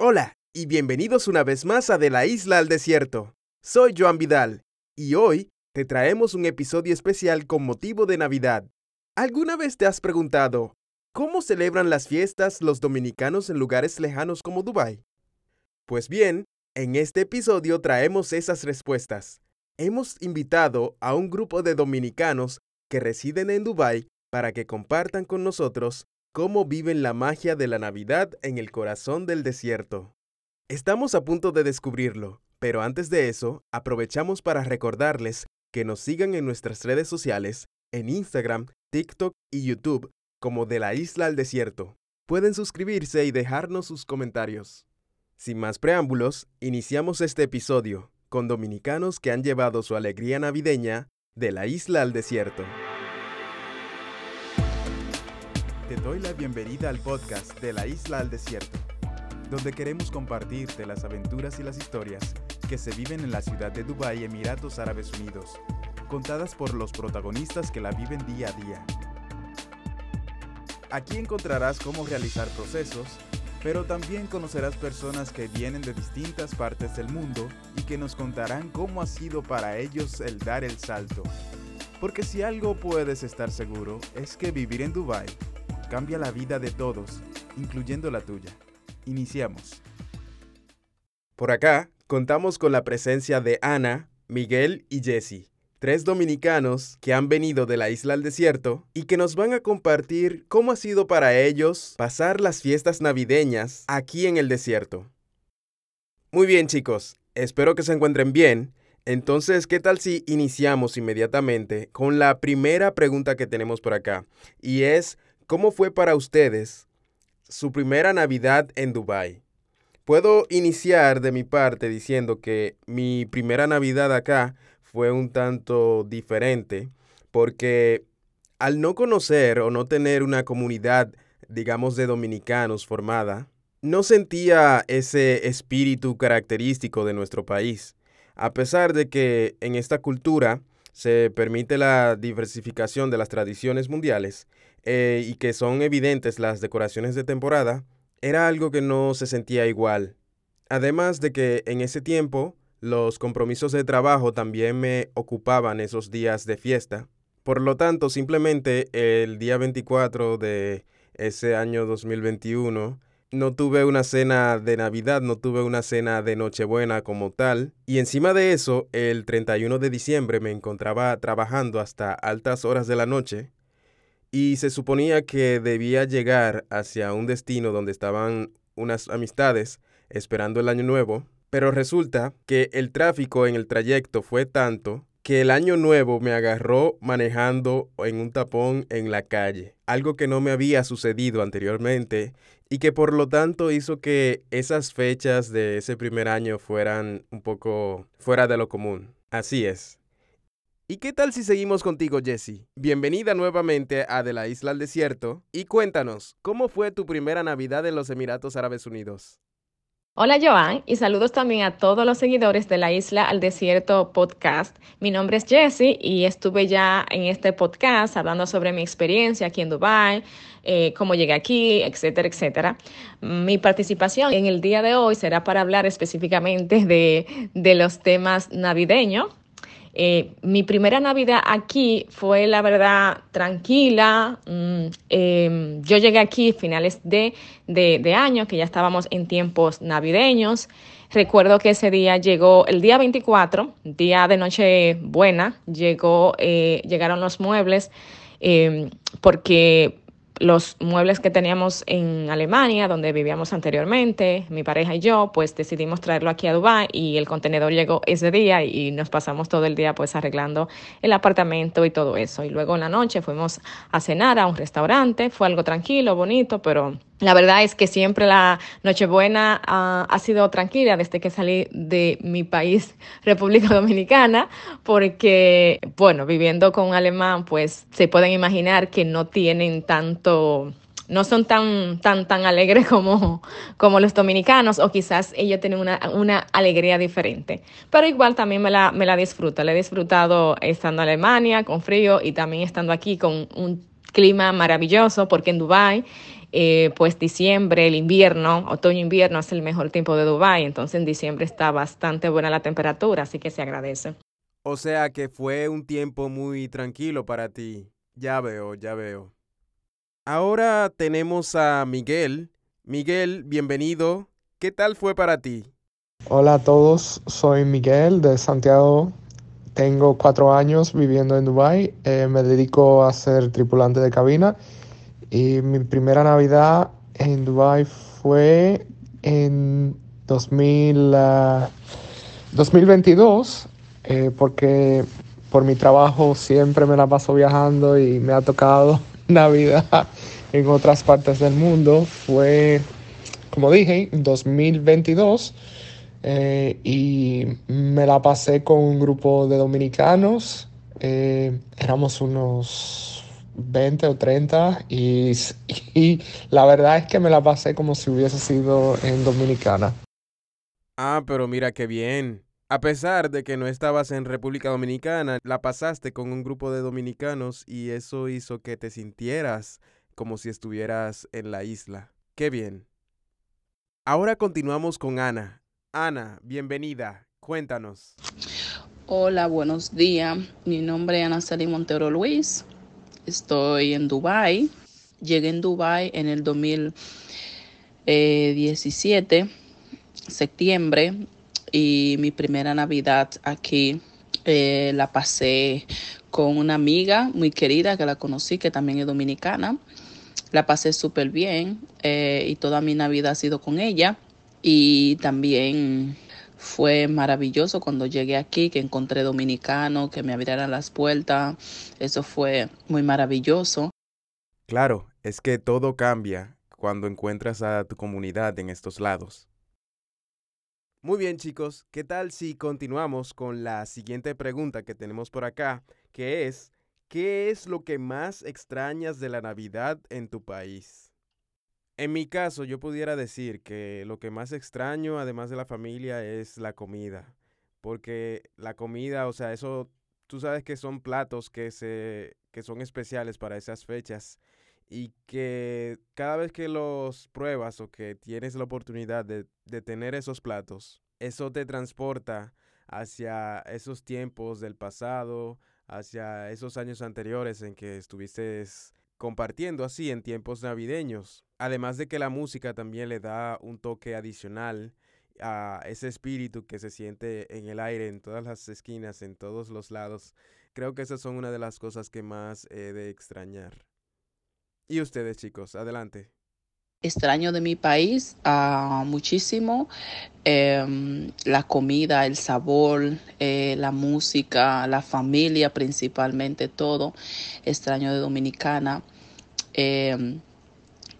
Hola y bienvenidos una vez más a De la Isla al Desierto. Soy Joan Vidal y hoy te traemos un episodio especial con motivo de Navidad. ¿Alguna vez te has preguntado cómo celebran las fiestas los dominicanos en lugares lejanos como Dubái? Pues bien, en este episodio traemos esas respuestas. Hemos invitado a un grupo de dominicanos que residen en Dubái para que compartan con nosotros cómo viven la magia de la Navidad en el corazón del desierto. Estamos a punto de descubrirlo, pero antes de eso, aprovechamos para recordarles que nos sigan en nuestras redes sociales, en Instagram, TikTok y YouTube como de la isla al desierto. Pueden suscribirse y dejarnos sus comentarios. Sin más preámbulos, iniciamos este episodio con dominicanos que han llevado su alegría navideña de la isla al desierto. Te doy la bienvenida al podcast de la isla al desierto, donde queremos compartirte las aventuras y las historias que se viven en la ciudad de Dubái, Emiratos Árabes Unidos, contadas por los protagonistas que la viven día a día. Aquí encontrarás cómo realizar procesos, pero también conocerás personas que vienen de distintas partes del mundo y que nos contarán cómo ha sido para ellos el dar el salto. Porque si algo puedes estar seguro es que vivir en Dubái cambia la vida de todos, incluyendo la tuya. Iniciamos. Por acá contamos con la presencia de Ana, Miguel y Jesse, tres dominicanos que han venido de la isla al desierto y que nos van a compartir cómo ha sido para ellos pasar las fiestas navideñas aquí en el desierto. Muy bien chicos, espero que se encuentren bien. Entonces, ¿qué tal si iniciamos inmediatamente con la primera pregunta que tenemos por acá? Y es, ¿Cómo fue para ustedes su primera Navidad en Dubái? Puedo iniciar de mi parte diciendo que mi primera Navidad acá fue un tanto diferente porque al no conocer o no tener una comunidad, digamos, de dominicanos formada, no sentía ese espíritu característico de nuestro país. A pesar de que en esta cultura se permite la diversificación de las tradiciones mundiales, eh, y que son evidentes las decoraciones de temporada, era algo que no se sentía igual. Además de que en ese tiempo los compromisos de trabajo también me ocupaban esos días de fiesta. Por lo tanto, simplemente el día 24 de ese año 2021 no tuve una cena de Navidad, no tuve una cena de Nochebuena como tal. Y encima de eso, el 31 de diciembre me encontraba trabajando hasta altas horas de la noche y se suponía que debía llegar hacia un destino donde estaban unas amistades esperando el año nuevo, pero resulta que el tráfico en el trayecto fue tanto que el año nuevo me agarró manejando en un tapón en la calle, algo que no me había sucedido anteriormente y que por lo tanto hizo que esas fechas de ese primer año fueran un poco fuera de lo común. Así es. ¿Y qué tal si seguimos contigo, Jessie? Bienvenida nuevamente a De la Isla al Desierto y cuéntanos, ¿cómo fue tu primera Navidad en los Emiratos Árabes Unidos? Hola Joan y saludos también a todos los seguidores de la Isla al Desierto podcast. Mi nombre es Jessie y estuve ya en este podcast hablando sobre mi experiencia aquí en Dubai, eh, cómo llegué aquí, etcétera, etcétera. Mi participación en el día de hoy será para hablar específicamente de los temas navideños eh, mi primera Navidad aquí fue, la verdad, tranquila. Mm, em, yo llegué aquí finales de, de, año, que ya estábamos en tiempos navideños. Recuerdo que ese día llegó el día 24, día de noche buena, llegó, eh, llegaron los muebles, em, porque los muebles que teníamos en Alemania, donde vivíamos anteriormente, mi pareja y yo, pues decidimos traerlo aquí a Dubái y el contenedor llegó ese día y nos pasamos todo el día pues arreglando el apartamento y todo eso. Y luego en la noche fuimos a cenar a un restaurante, fue algo tranquilo, bonito, pero la verdad es que siempre la Nochebuena uh, ha sido tranquila desde que salí de mi país, República Dominicana, porque, bueno, viviendo con un alemán, pues se pueden imaginar que no tienen tanto, no son tan, tan, tan alegres como, como los dominicanos, o quizás ellos tienen una, una alegría diferente. Pero igual también me la, me la disfruto. La he disfrutado estando en Alemania con frío y también estando aquí con un clima maravilloso, porque en Dubái eh, pues diciembre, el invierno, otoño-invierno es el mejor tiempo de Dubái, entonces en diciembre está bastante buena la temperatura, así que se agradece. O sea que fue un tiempo muy tranquilo para ti. Ya veo, ya veo. Ahora tenemos a Miguel. Miguel, bienvenido. ¿Qué tal fue para ti? Hola a todos, soy Miguel de Santiago. Tengo cuatro años viviendo en Dubái. Eh, me dedico a ser tripulante de cabina y mi primera Navidad en Dubái fue en 2000, 2022 uh, eh, porque por mi trabajo siempre me la paso viajando y me ha tocado Navidad en otras partes del mundo. Fue, como dije, en 2022 eh, y me la pasé con un grupo de dominicanos. Eh, éramos unos 20 o 30 y, y la verdad es que me la pasé como si hubiese sido en Dominicana. Ah, pero mira qué bien. A pesar de que no estabas en República Dominicana, la pasaste con un grupo de dominicanos y eso hizo que te sintieras como si estuvieras en la isla. Qué bien. Ahora continuamos con Ana. Ana, bienvenida. Cuéntanos. Hola, buenos días. Mi nombre es Ana Sally Montero Luis. Estoy en Dubai. Llegué en Dubai en el 2017, septiembre y mi primera Navidad aquí eh, la pasé con una amiga muy querida que la conocí, que también es dominicana. La pasé súper bien eh, y toda mi Navidad ha sido con ella. Y también fue maravilloso cuando llegué aquí, que encontré dominicanos, que me abrieran las puertas. Eso fue muy maravilloso. Claro, es que todo cambia cuando encuentras a tu comunidad en estos lados. Muy bien chicos, ¿qué tal si continuamos con la siguiente pregunta que tenemos por acá, que es, ¿qué es lo que más extrañas de la Navidad en tu país? En mi caso, yo pudiera decir que lo que más extraño, además de la familia, es la comida. Porque la comida, o sea, eso, tú sabes que son platos que, se, que son especiales para esas fechas y que cada vez que los pruebas o que tienes la oportunidad de, de, tener esos platos, eso te transporta hacia esos tiempos del pasado, hacia esos años anteriores en que estuviste compartiendo así en tiempos navideños. Además de que la música también le da un toque adicional a ese espíritu que se siente en el aire, en todas las esquinas, en todos los lados. Creo que esas son una de las cosas que más he de extrañar. Y ustedes, chicos, adelante. Extraño de mi país uh, muchísimo eh, la comida, el sabor, eh, la música, la familia principalmente, todo. Extraño de Dominicana. Eh,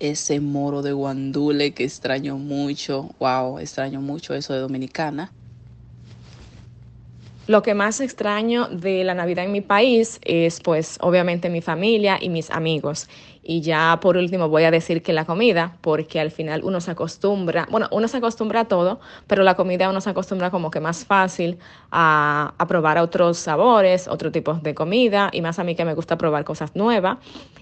ese moro de guandule que extraño mucho. Wow, extraño mucho eso de Dominicana. Lo que más extraño de la Navidad en mi país es pues obviamente mi familia y mis amigos. Y ya por último voy a decir que la comida, porque al final uno se acostumbra, bueno, uno se acostumbra a todo, pero la comida uno se acostumbra como que más fácil a, probar otros sabores, otro tipo de comida, y más a mí que me gusta probar cosas nuevas.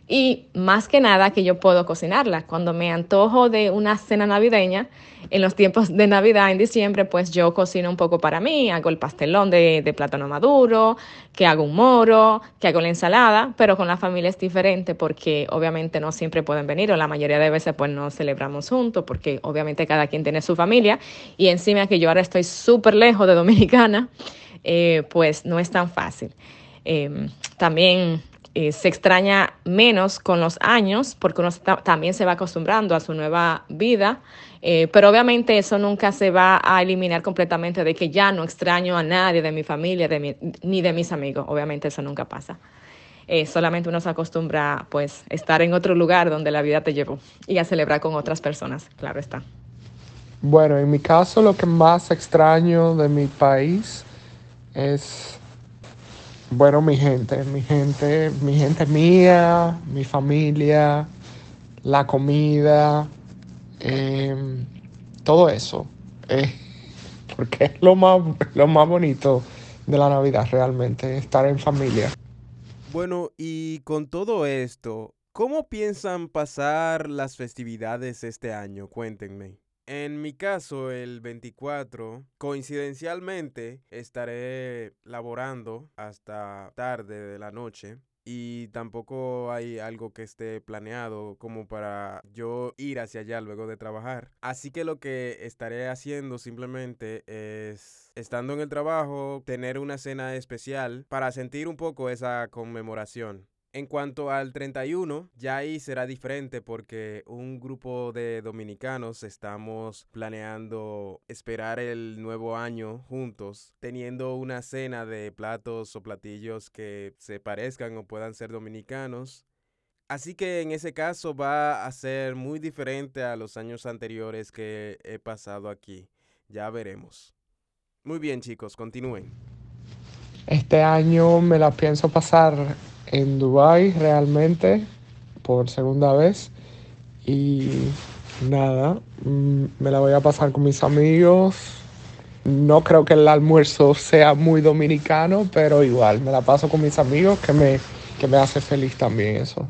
Y más que nada que yo puedo cocinarla. Cuando me antojo de una cena navideña, en los tiempos de Navidad, en diciembre, pues yo cocino un poco para mí, hago el pastelón de, de plátano maduro, que hago un moro, que hago la ensalada, pero con la familia es diferente porque obviamente no siempre pueden venir o la mayoría de veces pues no celebramos juntos porque obviamente cada quien tiene su familia y encima que yo ahora estoy súper lejos de Dominicana, eh, pues no es tan fácil. Eh, también eh, se extraña menos con los años porque uno también se va acostumbrando a su nueva vida, eh, pero obviamente eso nunca se va a eliminar completamente de que ya no extraño a nadie de mi familia de mi, ni de mis amigos, obviamente eso nunca pasa. Eh, solamente uno se acostumbra pues estar en otro lugar donde la vida te llevó y a celebrar con otras personas, claro está. Bueno, en mi caso lo que más extraño de mi país es bueno, mi gente, mi gente, mi gente mía, mi familia, la comida, eh, todo eso. Eh, porque es lo más, lo más bonito de la Navidad realmente, estar en familia. Bueno, y con todo esto, ¿Cómo piensan pasar las festividades este año? Cuéntenme. En mi caso, el 24, coincidencialmente, estaré laborando hasta tarde de la noche y tampoco hay algo que esté planeado como para yo ir hacia allá luego de trabajar. Así que lo que estaré haciendo simplemente es, estando en el trabajo, tener una cena especial para sentir un poco esa conmemoración. En cuanto al 31, ya ahí será diferente porque un grupo de dominicanos estamos planeando esperar el nuevo año juntos, teniendo una cena de platos o platillos que se parezcan o puedan ser dominicanos. Así que en ese caso va a ser muy diferente a los años anteriores que he pasado aquí. Ya veremos. Muy bien chicos, continúen. Este año me la pienso pasar en Dubai realmente por segunda vez y nada, mm, me la voy a pasar con mis amigos. No creo que el almuerzo sea muy dominicano, pero igual me la paso con mis amigos que me, que me hace feliz también eso.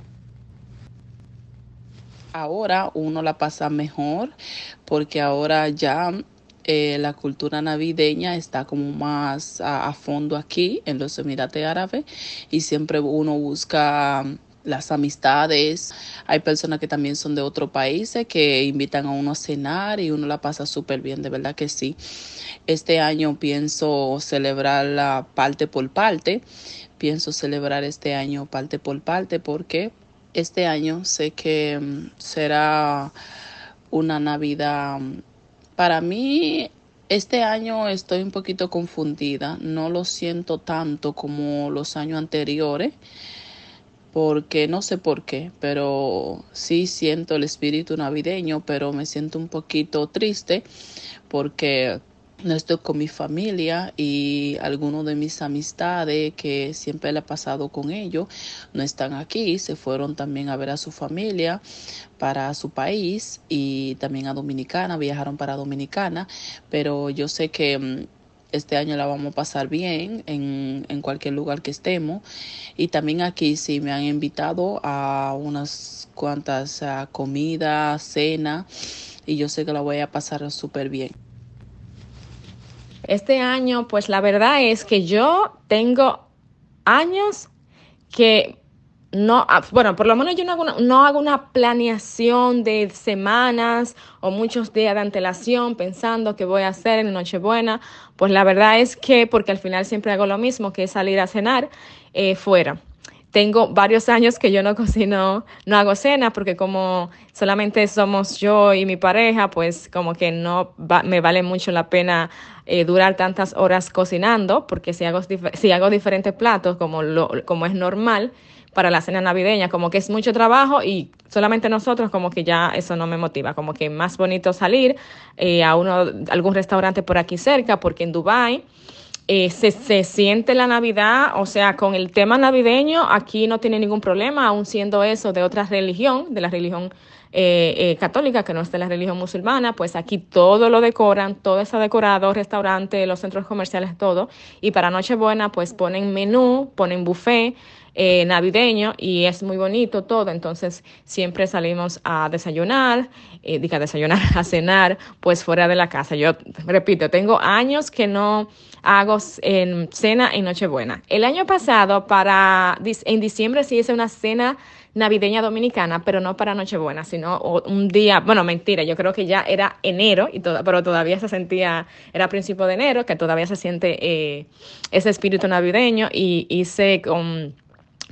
Ahora uno la pasa mejor porque ahora ya eh, la cultura navideña está como más a, fondo aquí en los Emiratos Árabes y siempre uno busca um, las amistades. Hay personas que también son de otros países que invitan a uno a cenar y uno la pasa súper bien, de verdad que sí. Este año pienso celebrar la parte por parte. Pienso celebrar este año parte por parte porque este año sé que um, será una Navidad um, para mí, este año estoy un poquito confundida. No lo siento tanto como los años anteriores, porque no sé por qué, pero sí siento el espíritu navideño, pero me siento un poquito triste porque no estoy con mi familia y algunos de mis amistades que siempre le he pasado con ellos no están aquí, se fueron también a ver a su familia para su país y también a Dominicana, viajaron para Dominicana, pero yo sé que mm, este año la vamos a pasar bien en, en cualquier lugar que estemos. Y también aquí sí me han invitado a unas cuantas comidas, cena, y yo sé que la voy a pasar súper bien. Este año, pues la verdad es que yo tengo años que no, ah, bueno, por lo menos yo no hago, una, no hago una planeación de semanas o muchos días de antelación pensando que voy a hacer en Nochebuena. Pues la verdad es que, porque al final siempre hago lo mismo, que es salir a cenar eh, fuera. Tengo varios años que yo no cocino, no hago cena, porque como solamente somos yo y mi pareja, pues como que no me vale mucho la pena eh, durar tantas horas cocinando, porque si hago, si hago diferentes platos como, lo, como es normal para la cena navideña, como que es mucho trabajo y solamente nosotros como que ya eso no me motiva, como que más bonito salir eh, a uno, algún restaurante por aquí cerca, porque en Dubai eh, se, se, siente la Navidad, o sea, con el tema navideño aquí no tiene ningún problema, aun siendo eso de otra religión, de la religión eh, eh, católica, que no es de la religión musulmana, pues aquí todo lo decoran, todo está decorado, restaurante, los centros comerciales, todo. Y para Nochebuena, pues ponen menú, ponen buffet, eh, navideño y es muy bonito todo, entonces siempre salimos a desayunar, eh, diga desayunar, a cenar, pues fuera de la casa. Yo repito, tengo años que no hago en cena en Nochebuena. El año pasado, para en diciembre sí hice una cena navideña dominicana, pero no para Nochebuena, sino un día, bueno, mentira, yo creo que ya era enero, y todo, pero todavía se sentía, era principio de enero, que todavía se siente eh, ese espíritu navideño, y hice con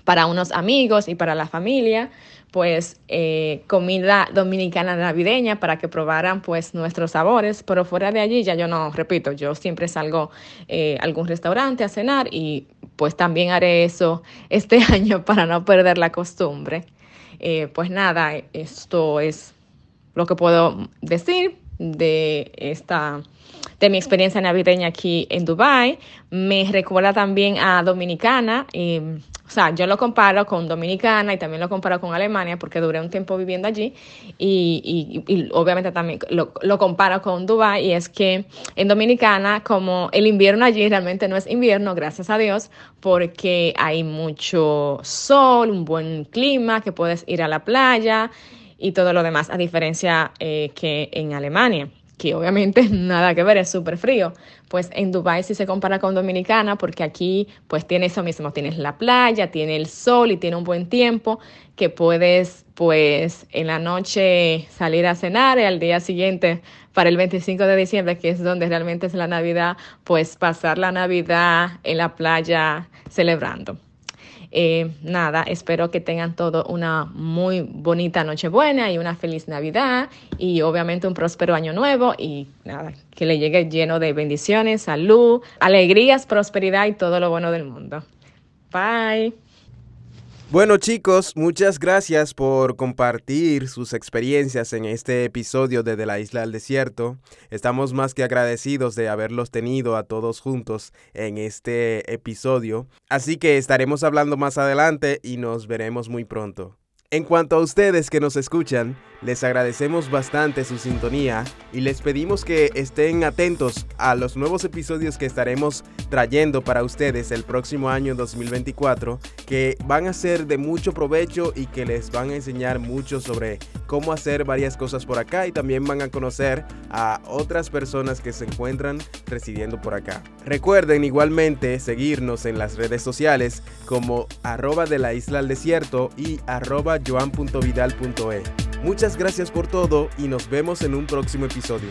para unos amigos y para la familia, pues eh, comida dominicana navideña para que probaran pues nuestros sabores, pero fuera de allí ya yo no, repito, yo siempre salgo eh, a algún restaurante a cenar y pues también haré eso este año para no perder la costumbre. Eh, pues nada, esto es lo que puedo decir de esta de mi experiencia navideña aquí en Dubai. Me recuerda también a Dominicana sea, yo lo comparo con Dominicana y también lo comparo con Alemania porque duré un tiempo viviendo allí y, y, y obviamente también lo, lo, comparo con Dubái y es que en Dominicana como el invierno allí realmente no es invierno, gracias a Dios, porque hay mucho sol, un buen clima, que puedes ir a la playa y todo lo demás, a diferencia eh, que en Alemania que obviamente nada que ver, es súper frío. Pues en Dubái sí se compara con Dominicana porque aquí pues tiene eso mismo, tienes la playa, tiene el sol y tiene un buen tiempo que puedes pues en la noche salir a cenar y al día siguiente para el 25 de diciembre, que es donde realmente es la Navidad, pues pasar la Navidad en la playa celebrando. Eh, nada, espero que tengan todo una muy bonita Nochebuena y una feliz Navidad y obviamente un próspero año nuevo y nada, que le llegue lleno de bendiciones, salud, alegrías, prosperidad y todo lo bueno del mundo. Bye. Bueno chicos, muchas gracias por compartir sus experiencias en este episodio de De la Isla al Desierto. Estamos más que agradecidos de haberlos tenido a todos juntos en este episodio. Así que estaremos hablando más adelante y nos veremos muy pronto. En cuanto a ustedes que nos escuchan, les agradecemos bastante su sintonía y les pedimos que estén atentos a los nuevos episodios que estaremos trayendo para ustedes el próximo año 2024, que van a ser de mucho provecho y que les van a enseñar mucho sobre cómo hacer varias cosas por acá y también van a conocer a otras personas que se encuentran residiendo por acá. Recuerden igualmente seguirnos en las redes sociales como arroba de la isla al desierto y arroba joan.vidal.e. Muchas gracias por todo y nos vemos en un próximo episodio.